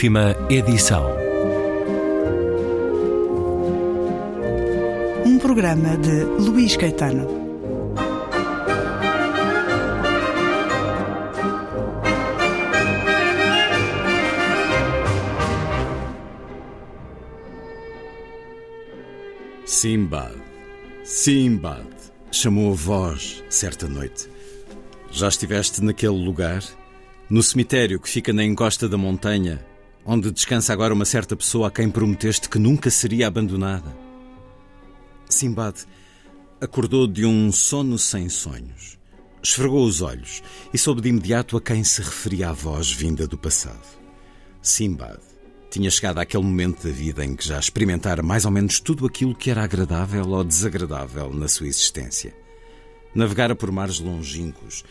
Última edição. Um programa de Luís Caetano. Simbad, Simbad, chamou a voz certa noite. Já estiveste naquele lugar? No cemitério que fica na encosta da montanha, onde descansa agora uma certa pessoa a quem prometeste que nunca seria abandonada? Simbad acordou de um sono sem sonhos. Esfregou os olhos e soube de imediato a quem se referia a voz vinda do passado. Simbad tinha chegado àquele momento da vida em que já experimentara mais ou menos tudo aquilo que era agradável ou desagradável na sua existência. Navegara por mares longínquos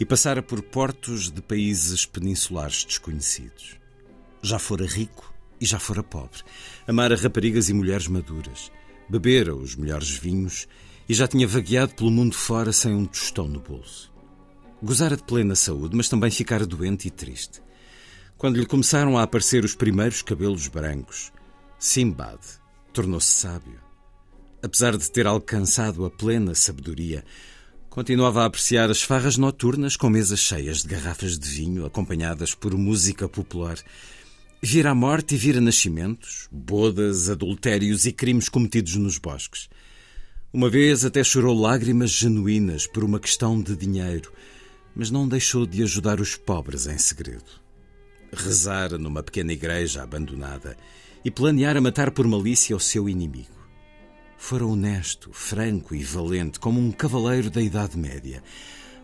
e passara por portos de países peninsulares desconhecidos. Já fora rico e já fora pobre. Amara raparigas e mulheres maduras. Bebera os melhores vinhos e já tinha vagueado pelo mundo fora sem um tostão no bolso. Gozara de plena saúde, mas também ficara doente e triste. Quando lhe começaram a aparecer os primeiros cabelos brancos, Simbad tornou-se sábio. Apesar de ter alcançado a plena sabedoria, continuava a apreciar as farras noturnas com mesas cheias de garrafas de vinho, acompanhadas por música popular. Vira a morte e vira nascimentos, bodas, adultérios e crimes cometidos nos bosques. Uma vez até chorou lágrimas genuínas por uma questão de dinheiro, mas não deixou de ajudar os pobres em segredo rezara numa pequena igreja abandonada e planeara matar por malícia o seu inimigo. Fora honesto, franco e valente como um cavaleiro da Idade Média.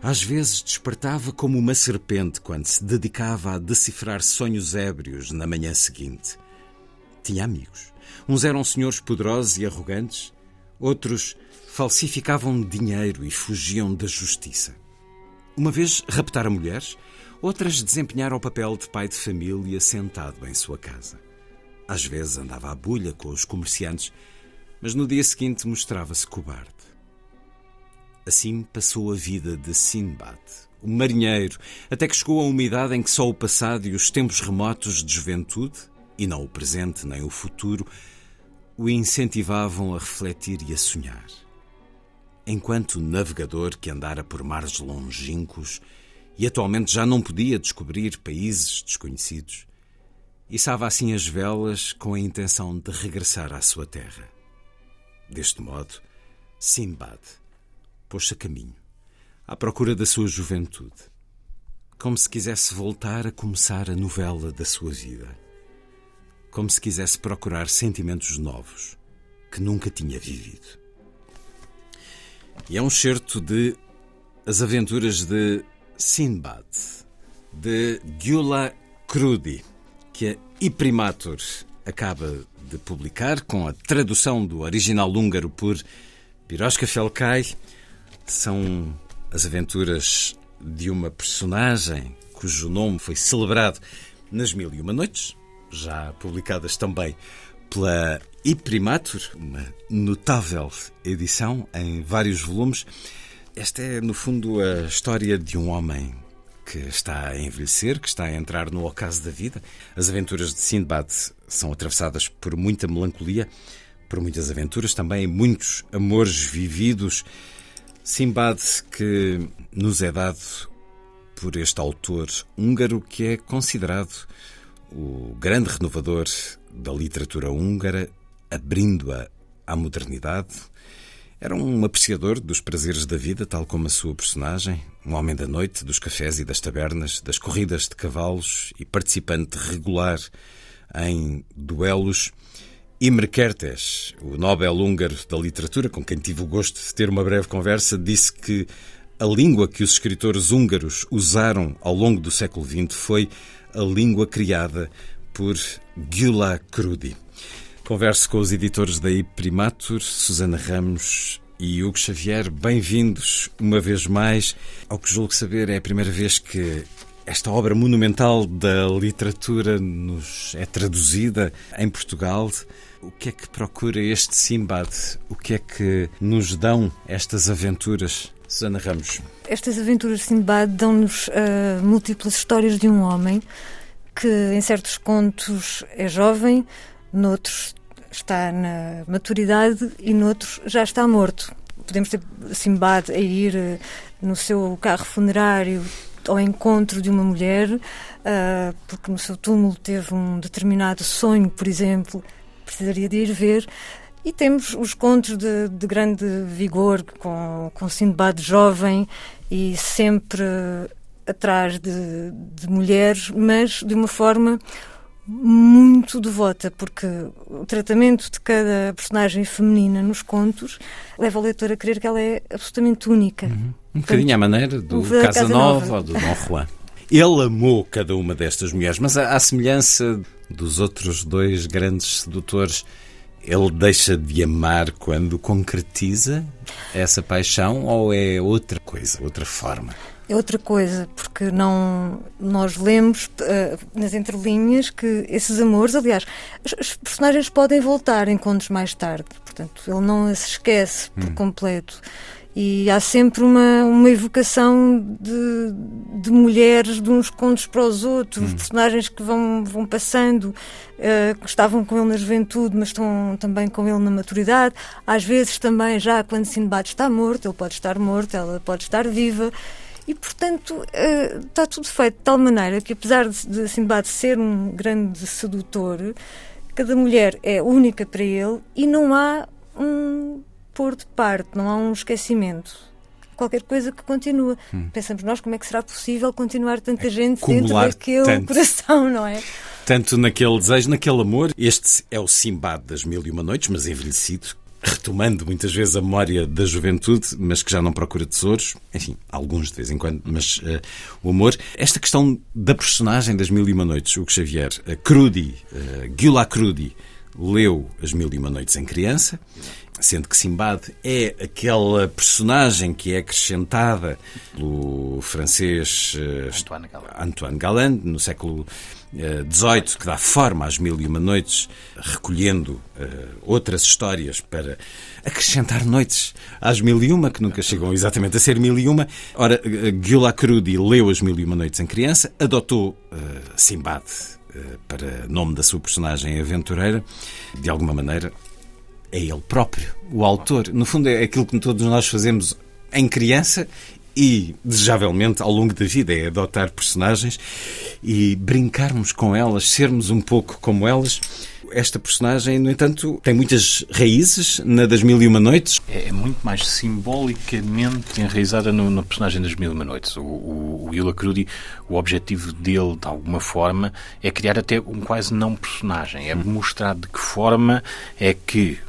Às vezes despertava como uma serpente quando se dedicava a decifrar sonhos ébrios na manhã seguinte. Tinha amigos. Uns eram senhores poderosos e arrogantes, outros falsificavam dinheiro e fugiam da justiça. Uma vez raptara mulheres Outras desempenharam o papel de pai de família sentado em sua casa. Às vezes andava à bulha com os comerciantes, mas no dia seguinte mostrava-se cobarde. Assim passou a vida de Sinbad, o marinheiro, até que chegou a uma idade em que só o passado e os tempos remotos de juventude, e não o presente nem o futuro, o incentivavam a refletir e a sonhar. Enquanto navegador que andara por mares longínquos, e atualmente já não podia descobrir países desconhecidos, içava assim as velas com a intenção de regressar à sua terra. Deste modo, Simbad pôs-se a caminho, à procura da sua juventude, como se quisesse voltar a começar a novela da sua vida, como se quisesse procurar sentimentos novos que nunca tinha vivido. E é um certo de As Aventuras de Sinbad, de Gyula Krudi, que a Iprimatur acaba de publicar, com a tradução do original húngaro por Piroska Felkay. São as aventuras de uma personagem cujo nome foi celebrado nas Mil e Uma Noites, já publicadas também pela Iprimatur, uma notável edição em vários volumes. Esta é, no fundo, a história de um homem que está a envelhecer, que está a entrar no ocaso da vida. As aventuras de Sindbad são atravessadas por muita melancolia, por muitas aventuras, também muitos amores vividos. Simbad que nos é dado por este autor húngaro que é considerado o grande renovador da literatura húngara, abrindo-a à modernidade, era um apreciador dos prazeres da vida, tal como a sua personagem, um homem da noite, dos cafés e das tabernas, das corridas de cavalos e participante regular em duelos. Imre Kertész, o Nobel húngaro da literatura, com quem tive o gosto de ter uma breve conversa, disse que a língua que os escritores húngaros usaram ao longo do século XX foi a língua criada por Gyula Krudi. Converso com os editores da Primatur, Susana Ramos e Hugo Xavier. Bem-vindos uma vez mais ao que julgo saber é a primeira vez que esta obra monumental da literatura nos é traduzida em Portugal. O que é que procura este Simbad? O que é que nos dão estas aventuras? Susana Ramos. Estas aventuras de Simbad dão-nos uh, múltiplas histórias de um homem que em certos contos é jovem, noutros está na maturidade e noutros já está morto. Podemos ter Simbad a ir eh, no seu carro funerário ao encontro de uma mulher, uh, porque no seu túmulo teve um determinado sonho, por exemplo, precisaria de ir ver. E temos os contos de, de grande vigor, com, com Sindbad jovem e sempre atrás de, de mulheres, mas de uma forma muito devota, porque o tratamento de cada personagem feminina nos contos leva o leitor a crer que ela é absolutamente única. Uhum. Um bocadinho à maneira do Casanova ou do Dom Juan. Ele amou cada uma destas mulheres, mas à semelhança dos outros dois grandes sedutores, ele deixa de amar quando concretiza essa paixão ou é outra coisa, outra forma? É outra coisa, porque não nós lemos uh, nas entrelinhas que esses amores, aliás, os, os, personagens podem voltar em contos mais tarde, portanto, ele não se esquece por hum. completo. E há sempre uma, uma evocação de, de mulheres de uns contos para os outros, hum. personagens que vão, vão passando, uh, que estavam com ele na juventude, mas estão também com ele na maturidade. Às vezes também, já quando Sinbad está morto, ele pode estar morto, ela pode estar viva. E, portanto, está tudo feito de tal maneira que, apesar de, de Sinbad ser um grande sedutor, cada mulher é única para ele e não há um pôr de parte, não há um esquecimento qualquer coisa que continua. Hum. Pensamos nós como é que será possível continuar tanta é gente dentro daquele tanto, coração, não é? Tanto naquele desejo, naquele amor. Este é o Simbad das Mil e Uma Noites, mas envelhecido, retomando muitas vezes a memória da juventude, mas que já não procura tesouros, enfim, alguns de vez em quando, mas uh, o amor. Esta questão da personagem das Mil e Uma Noites, Hugo Xavier, uh, Crudi, uh, Crudi, leu As Mil e Uma Noites em criança, sendo que Simbad é aquela personagem que é acrescentada pelo francês uh, Antoine Galland. Antoine Galland no século XVIII, que dá forma às Mil e Uma Noites, recolhendo uh, outras histórias para acrescentar noites às Mil e Uma, que nunca chegam exatamente a ser Mil e Uma. Ora, uh, Gyula Crudi leu as Mil e Uma Noites em criança, adotou Simbad para nome da sua personagem aventureira, de alguma maneira é ele próprio, o autor. No fundo, é aquilo que todos nós fazemos em criança e, desejavelmente, ao longo da vida, é adotar personagens e brincarmos com elas, sermos um pouco como elas. Esta personagem, no entanto, tem muitas raízes na das Mil e Uma Noites. É, é muito mais simbolicamente enraizada no, personagem das Mil e Uma Noites. O, o, o Crudi, o objetivo dele, de alguma forma, é criar até um quase não personagem. É mostrar de que forma é que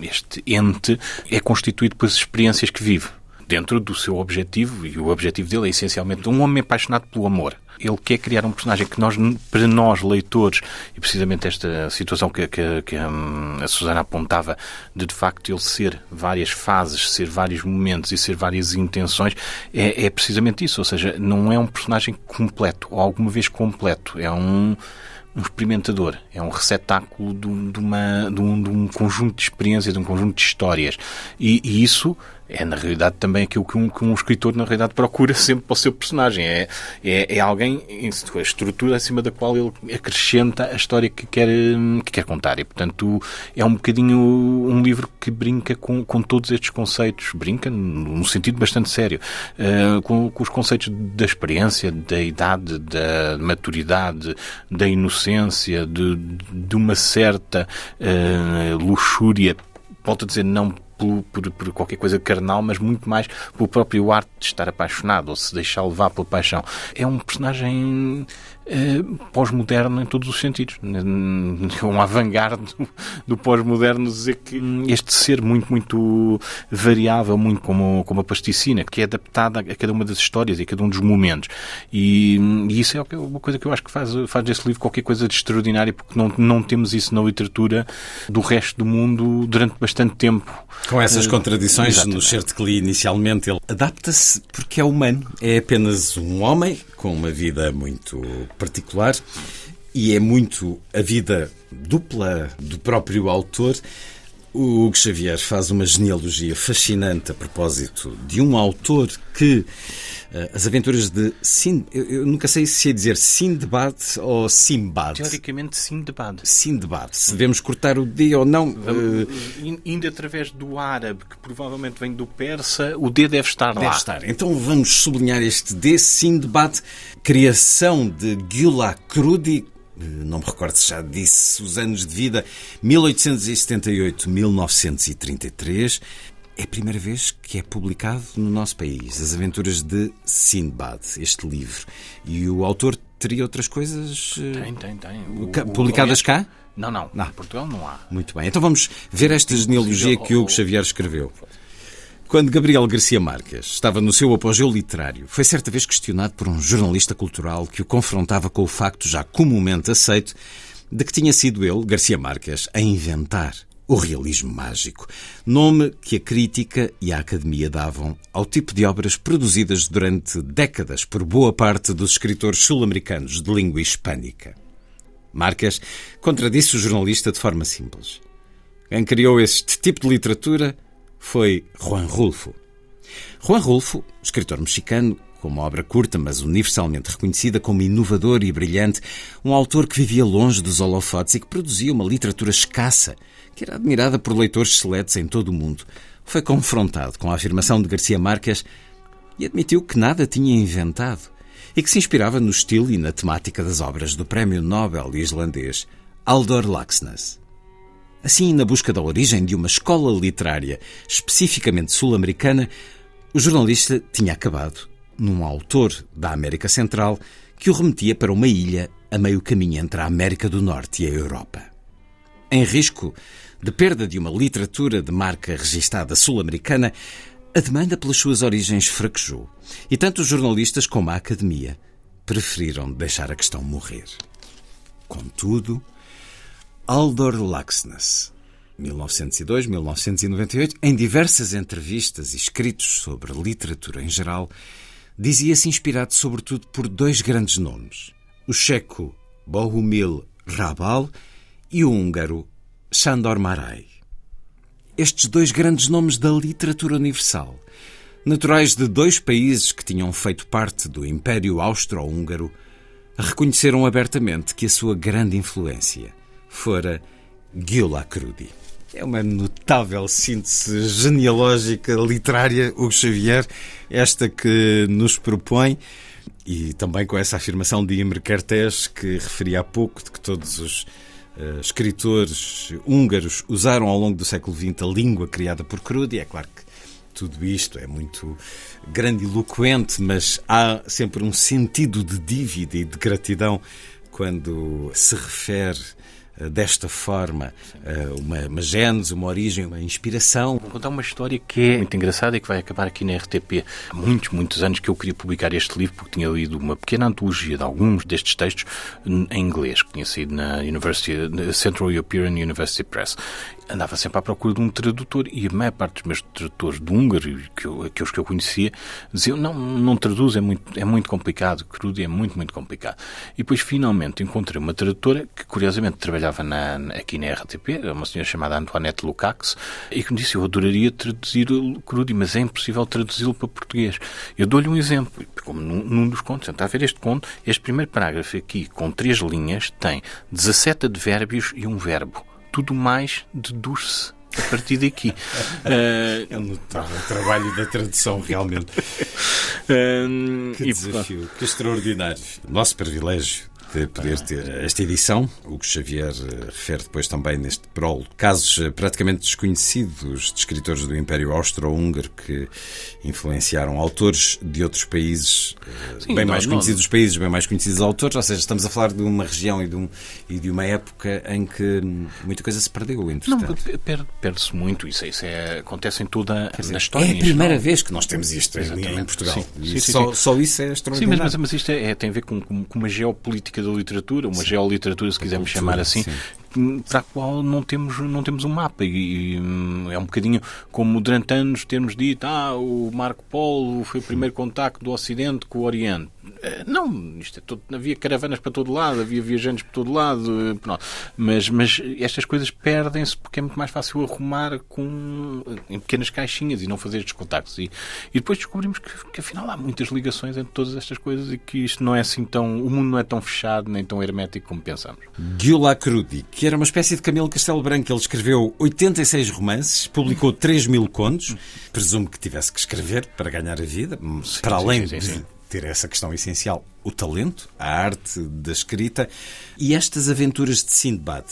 este ente é constituído pelas experiências que vive dentro do seu objetivo, e o objetivo dele é essencialmente um homem apaixonado pelo amor. Ele quer criar um personagem que nós, para nós, leitores, e precisamente esta situação que, que, que hum, a Susana apontava, de de facto ele ser várias fases, ser vários momentos e ser várias intenções, é, é precisamente isso. Ou seja, não é um personagem completo, ou alguma vez completo. É um um experimentador, é um receptáculo de, de, uma, de, um, de um conjunto de experiências, de um conjunto de histórias. E, e isso é na realidade também aquilo que um, que um escritor na realidade procura sempre para o seu personagem. É, é, é alguém, a estrutura acima da qual ele acrescenta a história que quer, que quer contar. E portanto é um bocadinho um livro que brinca com, com todos estes conceitos, brinca num sentido bastante sério, uh, com, com os conceitos da experiência, da idade, da maturidade, da inocência, de, de uma certa uh, luxúria volto a dizer, não por, por, por, qualquer coisa carnal, mas muito mais pelo próprio arte de estar apaixonado ou se deixar levar pela paixão. É um personagem pós-moderno em todos os sentidos. É um avant-garde do, do pós-moderno dizer que este ser muito, muito variável, muito como, como a plasticina, que é adaptada a cada uma das histórias e a cada um dos momentos. E, e isso é uma coisa que eu acho que faz, faz deste livro qualquer coisa de extraordinário, porque não, não temos isso na literatura do resto do mundo durante bastante tempo. Com essas uh, contradições, exatamente. no certo que li inicialmente, ele adapta-se porque é humano. É apenas um homem com uma vida muito particular e é muito a vida dupla do próprio autor. O Hugo Xavier faz uma genealogia fascinante a propósito de um autor que uh, as aventuras de Sind... Eu, eu, nunca sei se ia dizer Sindbad ou Simbad. Teoricamente Sindbad. Sindbad. Se devemos cortar o D ou não. Uh... Indo através do árabe, que provavelmente vem do persa, o D deve estar deve lá. Deve estar. Então vamos sublinhar este D, Sindbad, criação de Gyula Krudi, não me recordo se já disse os anos de vida, 1878-1933. É a primeira vez que é publicado no nosso país As Aventuras de Sindbad, este livro. E o autor teria outras coisas tem, tem, tem. O, publicadas o, cá? Não, não, não. Em Portugal não há. Muito bem. Então vamos ver esta genealogia que Hugo Xavier escreveu. Quando Gabriel Garcia Marques estava no seu apogeu literário, foi certa vez questionado por um jornalista cultural que o confrontava com o facto já comumente aceito de que tinha sido ele, Garcia Marques, a inventar o realismo mágico, nome que a crítica e a academia davam ao tipo de obras produzidas durante décadas por boa parte dos escritores sul-americanos de língua hispânica. Marques contradisse o jornalista de forma simples. Quem criou este tipo de literatura foi Juan Rulfo. Juan Rulfo, escritor mexicano, com uma obra curta, mas universalmente reconhecida como inovador e brilhante, um autor que vivia longe dos holofotes e que produzia uma literatura escassa, que era admirada por leitores seletos em todo o mundo, foi confrontado com a afirmação de Garcia Marques e admitiu que nada tinha inventado e que se inspirava no estilo e na temática das obras do prémio Nobel islandês Aldor Laxness. Assim, na busca da origem de uma escola literária especificamente sul-americana, o jornalista tinha acabado num autor da América Central que o remetia para uma ilha a meio caminho entre a América do Norte e a Europa. Em risco de perda de uma literatura de marca registada sul-americana, a demanda pelas suas origens fraquejou e tanto os jornalistas como a academia preferiram deixar a questão morrer. Contudo, Aldor Laxness, 1902-1998, em diversas entrevistas e escritos sobre literatura em geral, dizia-se inspirado sobretudo por dois grandes nomes, o checo Bohumil Rabal e o húngaro Sándor Márai. Estes dois grandes nomes da literatura universal, naturais de dois países que tinham feito parte do Império Austro-Húngaro, reconheceram abertamente que a sua grande influência fora Gyula Crudi. É uma notável síntese genealógica literária, Hugo Xavier, esta que nos propõe, e também com essa afirmação de Imre Kertész, que referi há pouco, de que todos os uh, escritores húngaros usaram ao longo do século XX a língua criada por Crudi. É claro que tudo isto é muito grandiloquente, mas há sempre um sentido de dívida e de gratidão quando se refere desta forma, uma, uma gênese, uma origem, uma inspiração. Vou contar uma história que é muito engraçada e que vai acabar aqui na RTP. Há muitos, muitos anos que eu queria publicar este livro porque tinha lido uma pequena antologia de alguns destes textos em inglês, que tinha saído na University, Central European University Press andava sempre à procura de um tradutor e a maior parte dos meus tradutores de húngaro, que eu, aqueles que eu conhecia, diziam não, não traduz, é muito, é muito complicado, crudo é muito, muito complicado. E depois finalmente encontrei uma tradutora que curiosamente trabalhava na, aqui na RTP, uma senhora chamada Antoinette Lukács, e que me disse, eu adoraria traduzir crudo, mas é impossível traduzi-lo para português. Eu dou-lhe um exemplo, como num, num dos contos, está a ver este conto, este primeiro parágrafo aqui, com três linhas, tem 17 advérbios e um verbo tudo mais deduz-se a partir daqui. uh, é notável trabalho da tradução, realmente. Uh, que desafio, que extraordinário. Nosso privilégio de poder ter esta edição. O que Xavier eh, refere depois também neste prólogo. Casos eh, praticamente desconhecidos de escritores do Império Austro-Húngaro que influenciaram autores de outros países, eh, Sim, bem não, mais conhecidos os países, bem mais conhecidos os autores. Ou seja, estamos a falar de uma região e de, um, e de uma época em que muita coisa se perdeu, entretanto. Não, perde-se muito. Isso, isso é, acontece em toda a história. É a primeira vez que nós temos isto Exatamente. em Portugal. Sim, sim, só, só, isso é extraordinário. Sim, mas, mas isto é, é, tem a ver com, com uma geopolítica da literatura, uma sim. geoliteratura, se quisermos chamar assim, sim. para a qual não temos, não temos um mapa. E, e, é um bocadinho como durante anos termos dito: ah, o Marco Polo foi o primeiro contacto do Ocidente com o Oriente. Eh, não, isto é todo, havia caravanas para todo lado, havia viajantes para todo lado, eh, pronto. Mas, mas estas coisas perdem-se porque é muito mais fácil arrumar com, em pequenas caixinhas e não fazer estes contactos. E, e depois descobrimos que, que afinal há muitas ligações entre todas estas coisas e que isto não é assim tão. O mundo não é tão fechado nem tão hermético como pensamos. Gyula Crudi, que era uma espécie de Camilo Castelo Branco, ele escreveu 86 romances, publicou 3 mil contos, presumo que tivesse que escrever para ganhar a vida, sim, para além sim, sim, de ter essa questão essencial, o talento, a arte da escrita e estas aventuras de Sindbad,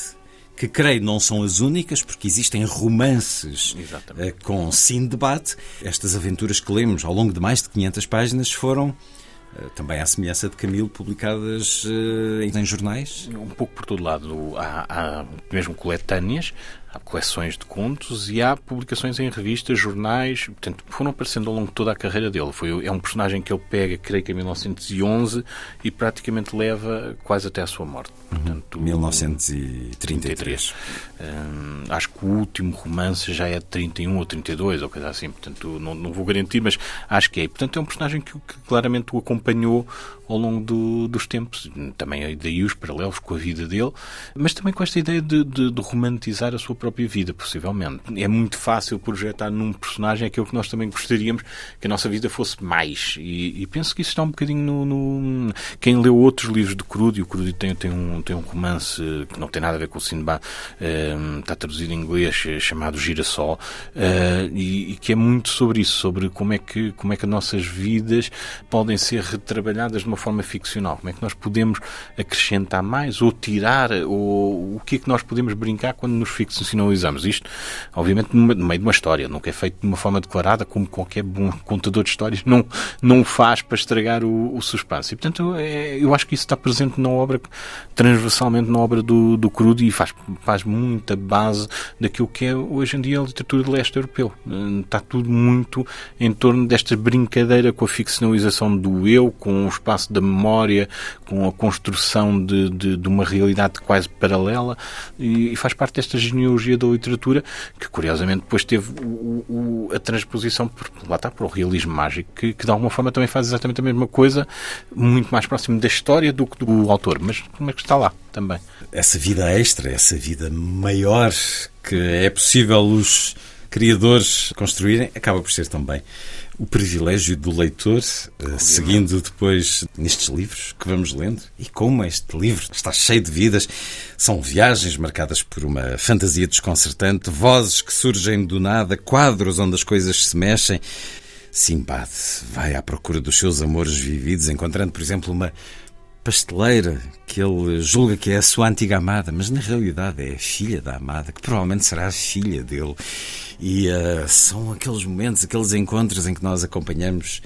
que creio não são as únicas, porque existem romances Exatamente. Eh, com Sindbad. Estas aventuras que lemos ao longo de mais de 500 páginas foram eh, também à semelhança de Camilo, publicadas uh, em jornais? Um pouco por todo lado. Há, há mesmo coletâneas, há coleções de contos e há publicações em revistas, jornais, portanto, foram aparecendo ao longo de toda a carreira dele. Foi, é um personagem que ele pega, creio que em 1911, e praticamente leva quase até à sua morte. Portanto, 1933. Hum, acho que o último romance já é de 31 ou 32, ou coisa assim, portanto, não, não vou garantir, mas acho que é. Portanto, é um personagem que, que claramente o acompanhou ao longo do, dos tempos, também daí os paralelos com a vida dele, mas também com esta ideia de, de, de romantizar a sua própria vida, possivelmente. É muito fácil projetar num personagem aquilo que nós também gostaríamos que a nossa vida fosse mais. E, e penso que isso está um bocadinho no, no, Quem leu outros livros de Crudy, o Crudy tem, tem, um, tem um romance que não tem nada a ver com o Sinbad, uh, está traduzido em inglês, eh, chamado Girassol, uh, e, e, que é muito sobre isso, sobre como é, que, como é que as nossas vidas podem ser retrabalhadas de uma forma ficcional, como é que nós podemos acrescentar mais ou tirar, ou o que é que nós podemos brincar quando nos ficcionamos finalizamos isto, obviamente, no meio de uma história. Nunca é feito de uma forma declarada, como qualquer bom contador de histórias não, não faz para estragar o, o suspense. E, portanto, é, eu acho que isso está presente na obra, transversalmente na obra do, do Crudo e faz, faz muita base daquilo que é hoje em dia a literatura de leste europeu. Está tudo muito em torno desta brincadeira com a ficcionalização do eu, com o espaço da memória, com a construção de, de, de uma realidade quase paralela e, e faz parte desta da literatura, que curiosamente depois teve o, o, a transposição por, lá está, para o realismo mágico, que, que, de alguma forma também faz exatamente a mesma coisa, muito mais próximo da história do que do autor, mas como é que está lá também. Essa vida extra, essa vida maior que é possível os criadores construírem, acaba por ser também o privilégio do leitor, uh, seguindo depois nestes livros que vamos lendo. E como este livro está cheio de vidas, são viagens marcadas por uma fantasia desconcertante, vozes que surgem do nada, quadros onde as coisas se mexem. Simbad vai à procura dos seus amores vividos, encontrando, por exemplo, uma pasteleira que ele julga que é a sua antiga amada, mas na realidade é a filha da amada, que provavelmente será a filha dele. E uh, são aqueles momentos, aqueles encontros em que nós acompanhamos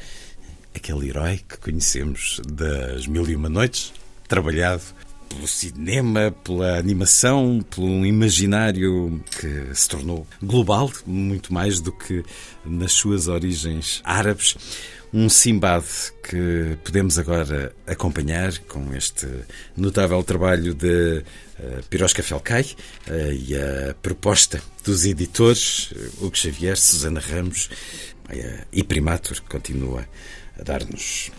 aquele herói que conhecemos das Mil e Uma Noites, trabalhado pelo cinema, pela animação, pelo imaginário que se tornou global, muito mais do que nas suas origens árabes. Um Simbad que podemos agora acompanhar com este notável trabalho de uh, Pirosca Felcai uh, e a proposta dos editores uh, Hugo Xavier, Susana Ramos uh, e Primatur, que continua a dar-nos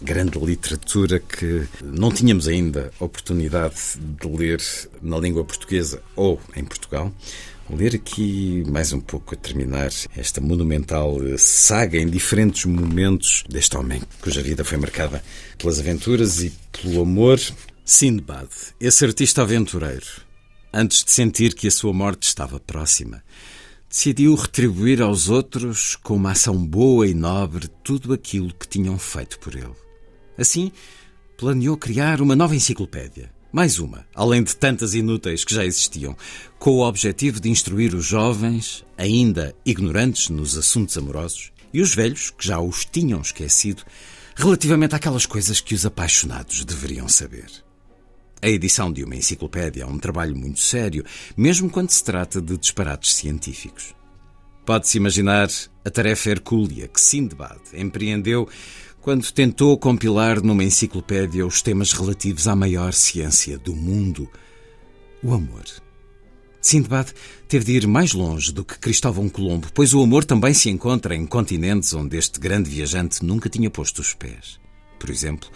grande literatura que não tínhamos ainda oportunidade de ler na língua portuguesa ou em Portugal. Ler aqui mais um pouco a terminar esta monumental saga em diferentes momentos deste homem cuja vida foi marcada pelas aventuras e pelo amor. Sindbad, esse artista aventureiro, antes de sentir que a sua morte estava próxima, decidiu retribuir aos outros com uma ação boa e nobre tudo aquilo que tinham feito por ele. Assim, planeou criar uma nova enciclopédia. Mais uma, além de tantas inúteis que já existiam, com o objetivo de instruir os jovens, ainda ignorantes nos assuntos amorosos, e os velhos, que já os tinham esquecido, relativamente àquelas coisas que os apaixonados deveriam saber. A edição de uma enciclopédia é um trabalho muito sério, mesmo quando se trata de disparates científicos. Pode-se imaginar a tarefa hercúlea que Sindbad empreendeu quando tentou compilar numa enciclopédia os temas relativos à maior ciência do mundo, o amor. Sindbad teve de ir mais longe do que Cristóvão Colombo, pois o amor também se encontra em continentes onde este grande viajante nunca tinha posto os pés. por exemplo,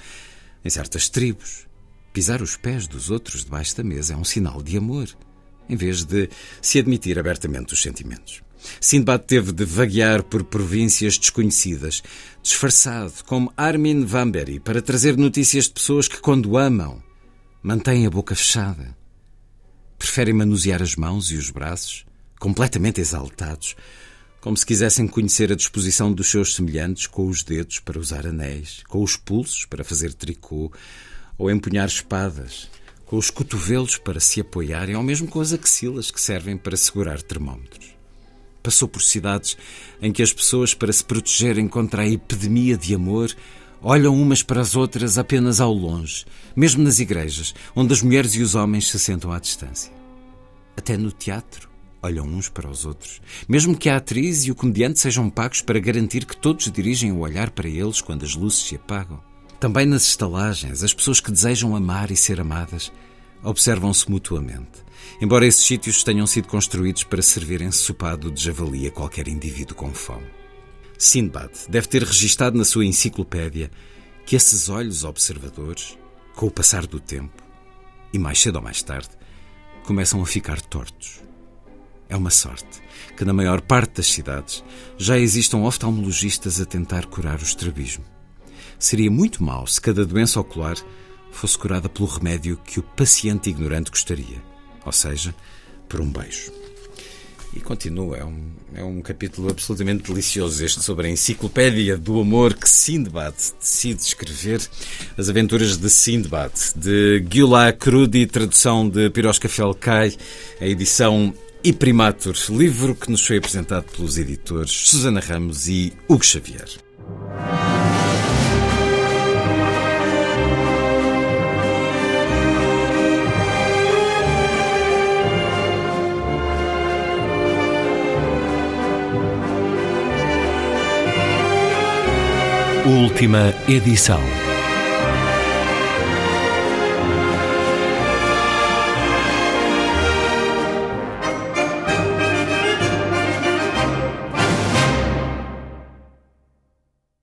em certas tribos. Pisar os pés dos outros debaixo da mesa é um sinal de amor, em vez de se admitir abertamente os sentimentos. Sindbad teve de vaguear por províncias desconhecidas, disfarçado como Armin Vamberi, para trazer notícias de pessoas que, quando amam, mantêm a boca fechada. Preferem manusear as mãos e os braços, completamente exaltados, como se quisessem conhecer a disposição dos seus semelhantes com os dedos para usar anéis, com os pulsos para fazer tricô ou empunhar espadas, com os cotovelos para se apoiarem ou mesmo com as axilas que servem para segurar termómetros. Passou por cidades em que as pessoas, para se protegerem contra a epidemia de amor, olham umas para as outras apenas ao longe, mesmo nas igrejas, onde as mulheres e os homens se sentam à distância. Até no teatro, olham uns para os outros, mesmo que a atriz e o comediante sejam pagos para garantir que todos dirigem o olhar para eles quando as luzes se apagam. Também nas estalagens, as pessoas que desejam amar e ser amadas observam-se mutuamente, embora esses sítios tenham sido construídos para servirem ensopado de javali a qualquer indivíduo com fome. Sindbad deve ter registado na sua enciclopédia que esses olhos observadores, com o passar do tempo, e mais cedo ou mais tarde, começam a ficar tortos é uma sorte que na maior parte das cidades já existam oftalmologistas a tentar curar o estrabismo. Seria muito mau se cada doença ocular fosse curada pelo remédio que o paciente ignorante gostaria, ou seja, por um beijo. E continua, é um, é um capítulo absolutamente delicioso este sobre a enciclopédia do amor que Sindbad decide escrever, as aventuras de Sindbad, de Gula Crudi, tradução de Piroska Felkai, a edição e Primatur, livro que nos foi apresentado pelos editores Susana Ramos e Hugo Xavier. Última edição.